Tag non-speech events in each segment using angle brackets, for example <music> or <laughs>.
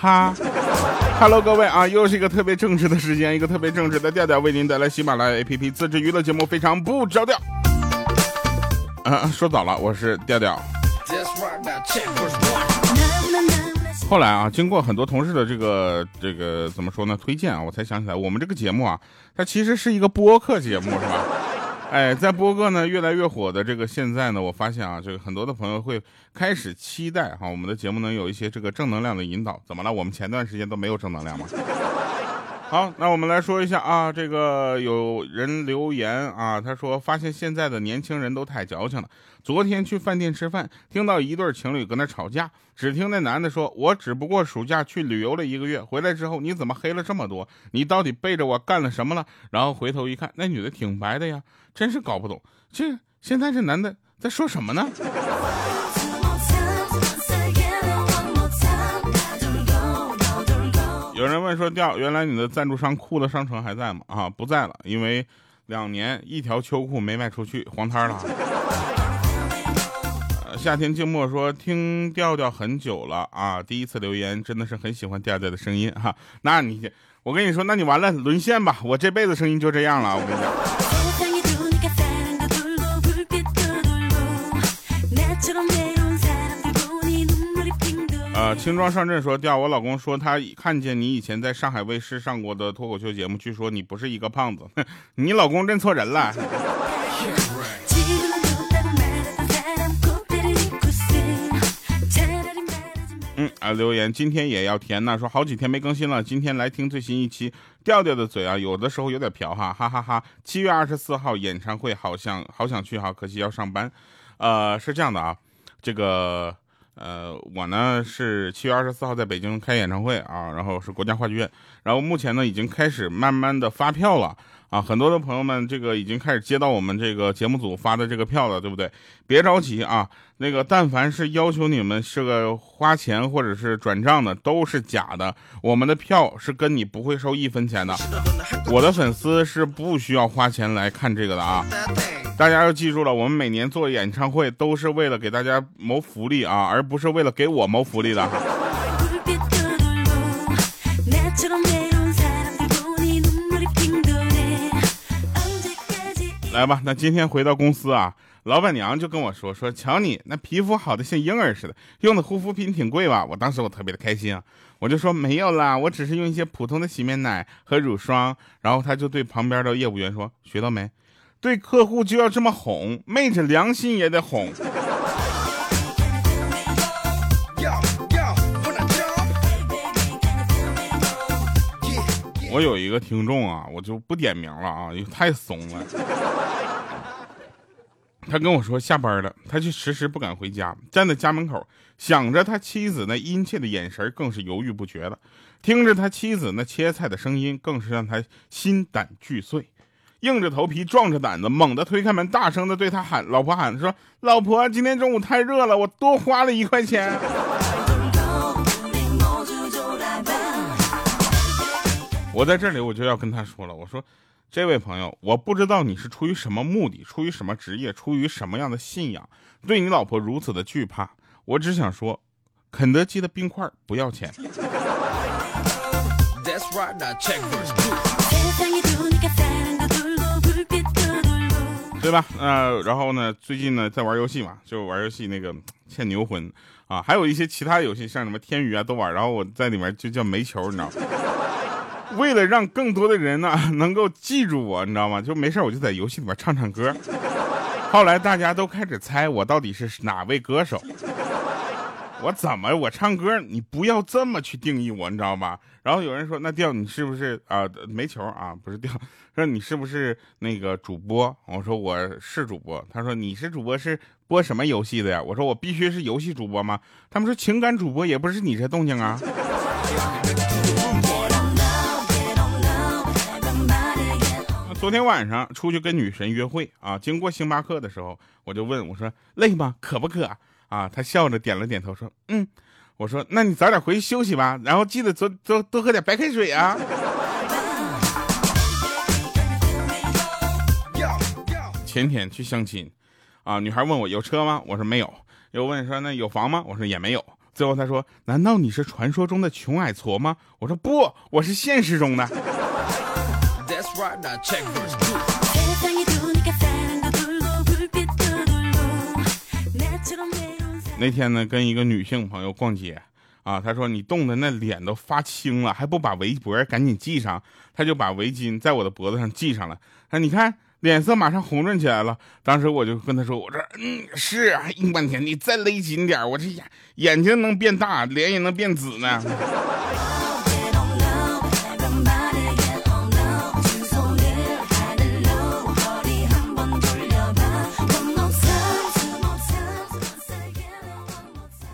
哈，Hello，各位啊，又是一个特别正直的时间，一个特别正直的调调，为您带来喜马拉雅 APP 自制娱乐节目，非常不着调。啊，说早了，我是调调。后来啊，经过很多同事的这个这个怎么说呢？推荐啊，我才想起来，我们这个节目啊，它其实是一个播客节目，是吧？哎，在播客呢越来越火的这个现在呢，我发现啊，这个很多的朋友会开始期待哈，我们的节目能有一些这个正能量的引导。怎么了？我们前段时间都没有正能量吗？好，那我们来说一下啊，这个有人留言啊，他说发现现在的年轻人都太矫情了。昨天去饭店吃饭，听到一对情侣搁那吵架，只听那男的说：“我只不过暑假去旅游了一个月，回来之后你怎么黑了这么多？你到底背着我干了什么了？”然后回头一看，那女的挺白的呀，真是搞不懂，这现在这男的在说什么呢？有人问说：“调，原来你的赞助商酷的商城还在吗？”啊，不在了，因为两年一条秋裤没卖出去，黄摊了。夏天静默说：“听调调很久了啊，第一次留言，真的是很喜欢调调的声音哈。那你，我跟你说，那你完了，沦陷吧，我这辈子声音就这样了，我跟你讲。”呃，轻装上阵说调，我老公说他看见你以前在上海卫视上过的脱口秀节目，据说你不是一个胖子，<laughs> 你老公认错人了。啊，留言今天也要填呢，说好几天没更新了，今天来听最新一期。调调的嘴啊，有的时候有点瓢哈，哈哈哈。七月二十四号演唱会，好像好想去哈，可惜要上班。呃，是这样的啊，这个。呃，我呢是七月二十四号在北京开演唱会啊，然后是国家话剧院，然后目前呢已经开始慢慢的发票了啊，很多的朋友们这个已经开始接到我们这个节目组发的这个票了，对不对？别着急啊，那个但凡是要求你们是个花钱或者是转账的，都是假的，我们的票是跟你不会收一分钱的，我的粉丝是不需要花钱来看这个的啊。大家要记住了，我们每年做演唱会都是为了给大家谋福利啊，而不是为了给我谋福利的。来吧，那今天回到公司啊，老板娘就跟我说说，瞧你那皮肤好的像婴儿似的，用的护肤品挺贵吧？我当时我特别的开心啊，我就说没有啦，我只是用一些普通的洗面奶和乳霜。然后他就对旁边的业务员说，学到没？对客户就要这么哄，昧着良心也得哄。我有一个听众啊，我就不点名了啊，因为太怂了。他跟我说下班了，他却迟迟不敢回家，站在家门口，想着他妻子那殷切的眼神，更是犹豫不决了；听着他妻子那切菜的声音，更是让他心胆俱碎。硬着头皮，壮着胆子，猛地推开门，大声的对他喊：“老婆喊说，老婆，今天中午太热了，我多花了一块钱。”我在这里我就要跟他说了，我说，这位朋友，我不知道你是出于什么目的，出于什么职业，出于什么样的信仰，对你老婆如此的惧怕。我只想说，肯德基的冰块不要钱。对吧？呃，然后呢，最近呢在玩游戏嘛，就玩游戏那个欠牛魂啊，还有一些其他游戏，像什么天娱啊都玩。然后我在里面就叫煤球，你知道吗？<laughs> 为了让更多的人呢 <laughs> 能够记住我，你知道吗？就没事我就在游戏里面唱唱歌。后来大家都开始猜我到底是哪位歌手。我怎么我唱歌？你不要这么去定义我，你知道吧？然后有人说，那调你是不是啊？煤球啊，不是调。说你是不是那个主播？我说我是主播。他说你是主播是播什么游戏的呀？我说我必须是游戏主播吗？他们说情感主播也不是你这动静啊。昨天晚上出去跟女神约会啊，经过星巴克的时候，我就问我说累吗？渴不渴？啊，他笑着点了点头，说：“嗯。”我说：“那你早点回去休息吧，然后记得多多多喝点白开水啊。”前天去相亲，啊，女孩问我有车吗？我说没有。又问说那有房吗？我说也没有。最后他说：“难道你是传说中的穷矮矬吗？”我说：“不，我是现实中的。”那天呢，跟一个女性朋友逛街，啊，她说你冻的那脸都发青了，还不把围脖赶紧系上？她就把围巾在我的脖子上系上了。啊，你看脸色马上红润起来了。当时我就跟她说，我说嗯是啊，硬半天，你再勒紧点，我这眼眼睛能变大，脸也能变紫呢。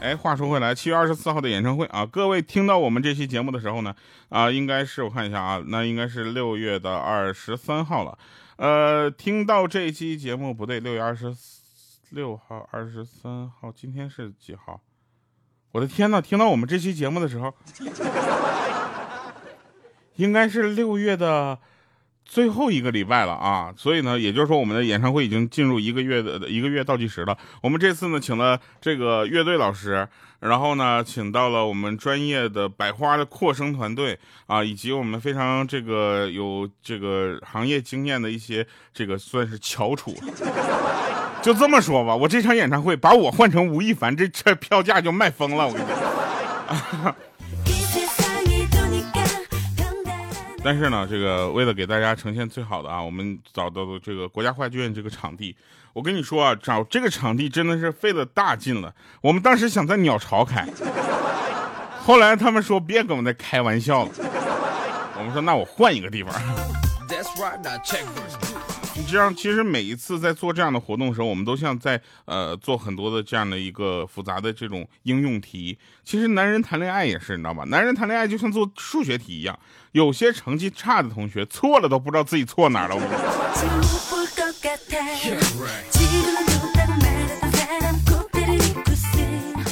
哎，话说回来，七月二十四号的演唱会啊，各位听到我们这期节目的时候呢，啊，应该是我看一下啊，那应该是六月的二十三号了。呃，听到这期节目不对，六月二十六号、二十三号，今天是几号？我的天呐，听到我们这期节目的时候，<laughs> 应该是六月的。最后一个礼拜了啊，所以呢，也就是说我们的演唱会已经进入一个月的一个月倒计时了。我们这次呢，请了这个乐队老师，然后呢，请到了我们专业的百花的扩声团队啊，以及我们非常这个有这个行业经验的一些这个算是翘楚。<laughs> 就这么说吧，我这场演唱会把我换成吴亦凡，这这票价就卖疯了，我跟你说。但是呢，这个为了给大家呈现最好的啊，我们找到了这个国家话剧院这个场地。我跟你说啊，找这个场地真的是费了大劲了。我们当时想在鸟巢开，<laughs> 后来他们说别跟我们在开玩笑了。我们说那我换一个地方。你这样，其实每一次在做这样的活动的时候，我们都像在呃做很多的这样的一个复杂的这种应用题。其实男人谈恋爱也是，你知道吧？男人谈恋爱就像做数学题一样，有些成绩差的同学错了都不知道自己错哪了。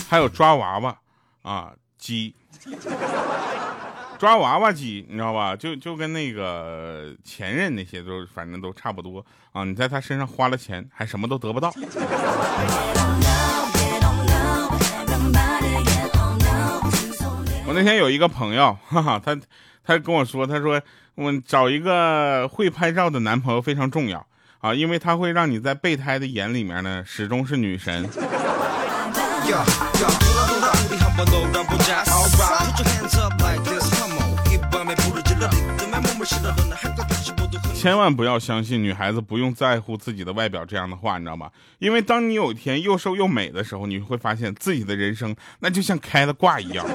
还有抓娃娃啊，鸡。抓娃娃机，你知道吧？就就跟那个前任那些都，反正都差不多啊。你在他身上花了钱，还什么都得不到。我那天有一个朋友，哈哈，他他跟我说，他说我找一个会拍照的男朋友非常重要啊，因为他会让你在备胎的眼里面呢，始终是女神。千万不要相信女孩子不用在乎自己的外表这样的话，你知道吗？因为当你有一天又瘦又美的时候，你会发现自己的人生那就像开了挂一样。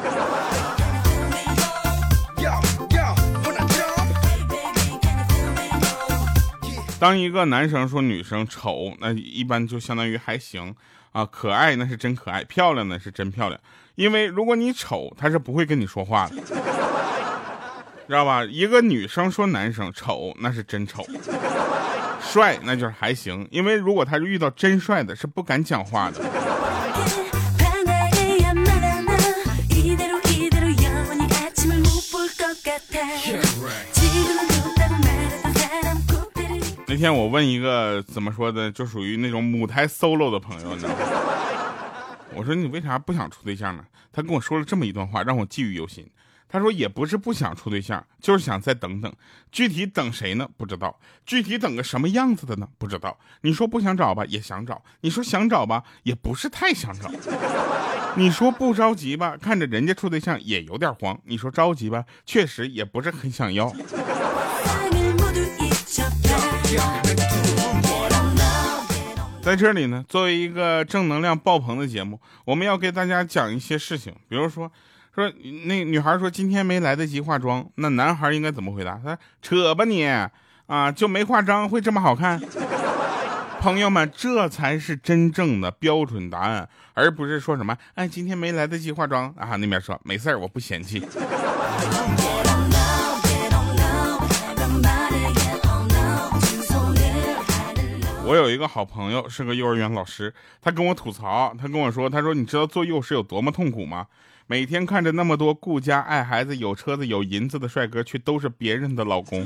当一个男生说女生丑，那一般就相当于还行啊，可爱那是真可爱，漂亮那是真漂亮。因为如果你丑，他是不会跟你说话的。知道吧？一个女生说男生丑，那是真丑；帅，那就是还行。因为如果他遇到真帅的，是不敢讲话的。那天我问一个怎么说的，就属于那种母胎 solo 的朋友，呢？我说你为啥不想处对象呢？他跟我说了这么一段话，让我记忆犹新。他说也不是不想处对象，就是想再等等。具体等谁呢？不知道。具体等个什么样子的呢？不知道。你说不想找吧，也想找；你说想找吧，也不是太想找。你说不着急吧，看着人家处对象也有点慌。你说着急吧，确实也不是很想要。在这里呢，作为一个正能量爆棚的节目，我们要给大家讲一些事情，比如说。说那女孩说今天没来得及化妆，那男孩应该怎么回答？他说扯吧你啊，就没化妆会这么好看？<laughs> 朋友们，这才是真正的标准答案，而不是说什么哎今天没来得及化妆啊。那边说没事儿，我不嫌弃。我有一个好朋友是个幼儿园老师，他跟我吐槽，他跟我说，他说你知道做幼师有多么痛苦吗？每天看着那么多顾家、爱孩子、有车子、有银子的帅哥，却都是别人的老公。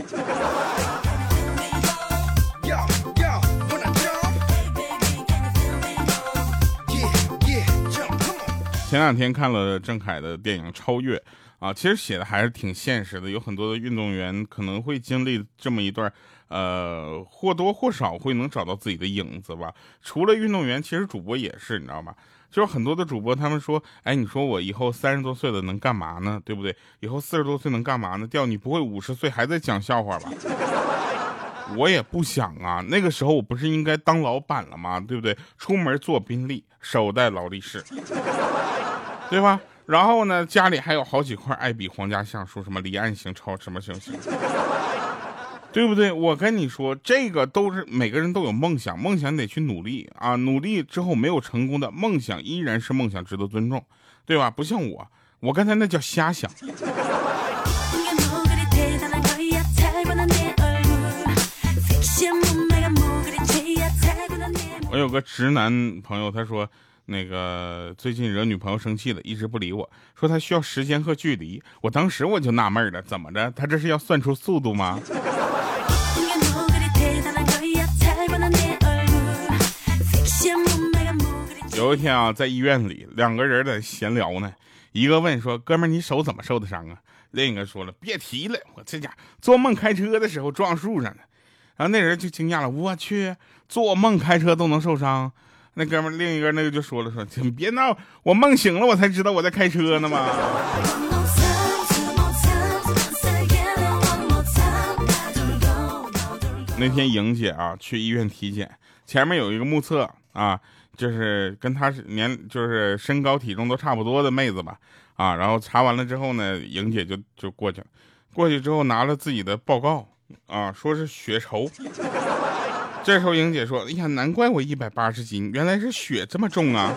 前两天看了郑恺的电影《超越》啊，其实写的还是挺现实的，有很多的运动员可能会经历这么一段，呃，或多或少会能找到自己的影子吧。除了运动员，其实主播也是，你知道吧？就是很多的主播，他们说，哎，你说我以后三十多岁了能干嘛呢？对不对？以后四十多岁能干嘛呢？掉你不会五十岁还在讲笑话吧？<laughs> 我也不想啊，那个时候我不是应该当老板了吗？对不对？出门坐宾利，手戴劳力士，<laughs> 对吧？然后呢，家里还有好几块爱比皇家橡树，什么离岸型、超什么星星，对不对？我跟你说，这个都是每个人都有梦想，梦想得去努力啊！努力之后没有成功的梦想依然是梦想，值得尊重，对吧？不像我，我刚才那叫瞎想。我有个直男朋友，他说，那个最近惹女朋友生气了，一直不理我，说他需要时间和距离。我当时我就纳闷了，怎么着？他这是要算出速度吗？有一天啊，在医院里，两个人在闲聊呢，一个问说：“哥们，你手怎么受的伤啊？”另一个说了：“别提了，我这家做梦开车的时候撞树上了。”然后那人就惊讶了：“我去，做梦开车都能受伤？”那哥们另一个那个就说了：“说你别闹，我梦醒了，我才知道我在开车呢嘛。<laughs> ”那天莹姐啊去医院体检，前面有一个目测啊，就是跟她是年就是身高体重都差不多的妹子吧啊，然后查完了之后呢，莹姐就就过去了，过去之后拿了自己的报告啊，说是血稠。这时候莹姐说：“哎呀，难怪我一百八十斤，原来是血这么重啊。”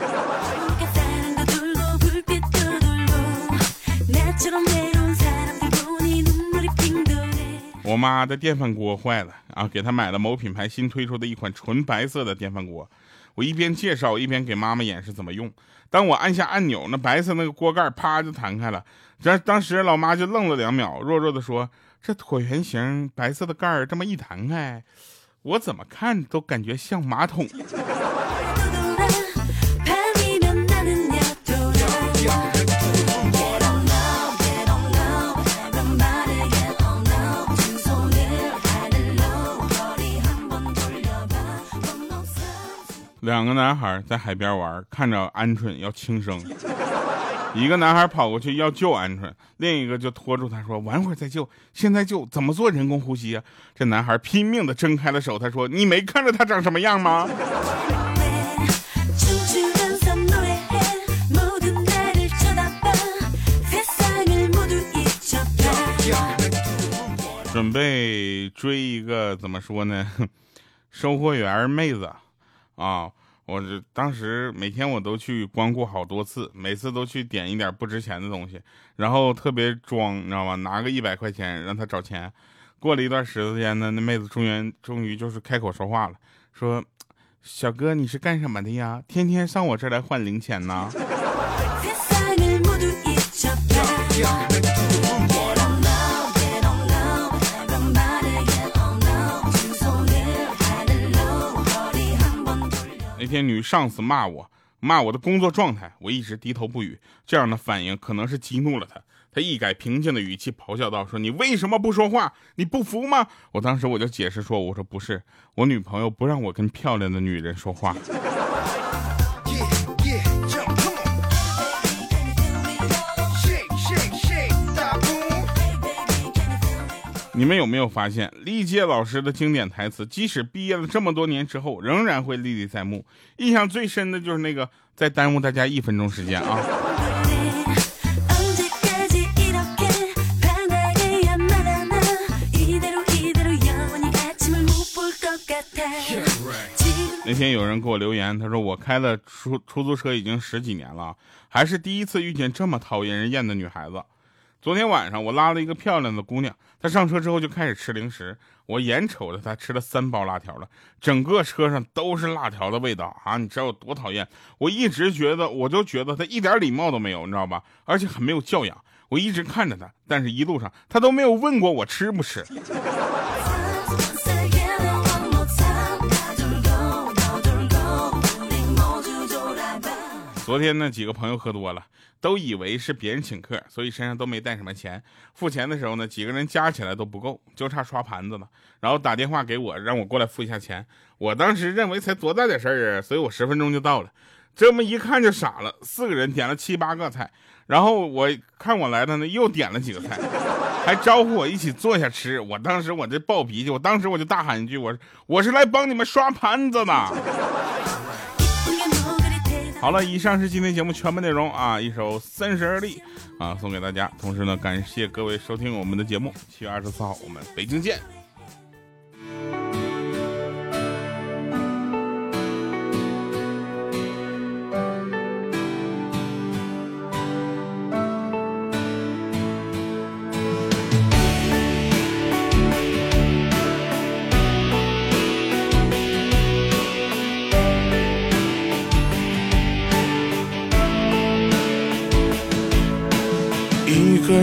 我妈的电饭锅坏了啊，给她买了某品牌新推出的一款纯白色的电饭锅。我一边介绍一边给妈妈演示怎么用。当我按下按钮，那白色那个锅盖啪就弹开了。这当时老妈就愣了两秒，弱弱的说：“这椭圆形白色的盖儿这么一弹开，我怎么看都感觉像马桶。”两个男孩在海边玩，看着鹌鹑要轻生，一个男孩跑过去要救鹌鹑，另一个就拖住他说：“晚会儿再救，现在救怎么做人工呼吸啊？”这男孩拼命的睁开了手，他说：“你没看着他长什么样吗？”准备追一个怎么说呢？<laughs> 收货员妹子。啊，我这当时每天我都去光顾好多次，每次都去点一点不值钱的东西，然后特别装，你知道吗？拿个一百块钱让他找钱。过了一段时间呢，那妹子终于终于就是开口说话了，说：“小哥，你是干什么的呀？天天上我这儿来换零钱呢？” <laughs> 那天女上司骂我，骂我的工作状态，我一直低头不语。这样的反应可能是激怒了他，他一改平静的语气，咆哮道：“说你为什么不说话？你不服吗？”我当时我就解释说：“我说不是，我女朋友不让我跟漂亮的女人说话。”你们有没有发现，历届老师的经典台词，即使毕业了这么多年之后，仍然会历历在目。印象最深的就是那个“再耽误大家一分钟时间啊”。那天有人给我留言，他说我开了出出租车已经十几年了，还是第一次遇见这么讨厌人厌的女孩子。昨天晚上我拉了一个漂亮的姑娘，他上车之后就开始吃零食，我眼瞅着他吃了三包辣条了，整个车上都是辣条的味道啊！你知道有多讨厌？我一直觉得，我就觉得他一点礼貌都没有，你知道吧？而且很没有教养。我一直看着他，但是一路上他都没有问过我吃不吃。昨天呢，几个朋友喝多了，都以为是别人请客，所以身上都没带什么钱。付钱的时候呢，几个人加起来都不够，就差刷盘子了。然后打电话给我，让我过来付一下钱。我当时认为才多大点事儿啊，所以我十分钟就到了。这么一看就傻了，四个人点了七八个菜，然后我看我来的呢，又点了几个菜，还招呼我一起坐下吃。我当时我这暴脾气，我当时我就大喊一句：“我我是来帮你们刷盘子的。”好了，以上是今天节目全部内容啊！一首《三十而立》啊，送给大家。同时呢，感谢各位收听我们的节目。七月二十四号，我们北京见。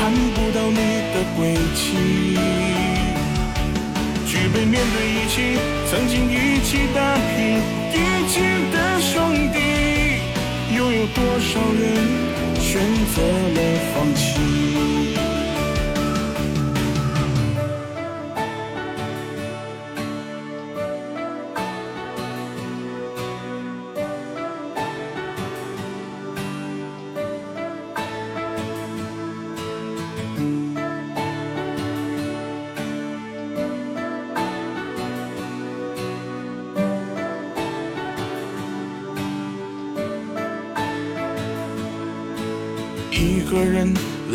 看不到你的轨迹，举杯面对一起，曾经一起打拼一起的兄弟，又有多少人选择了放弃？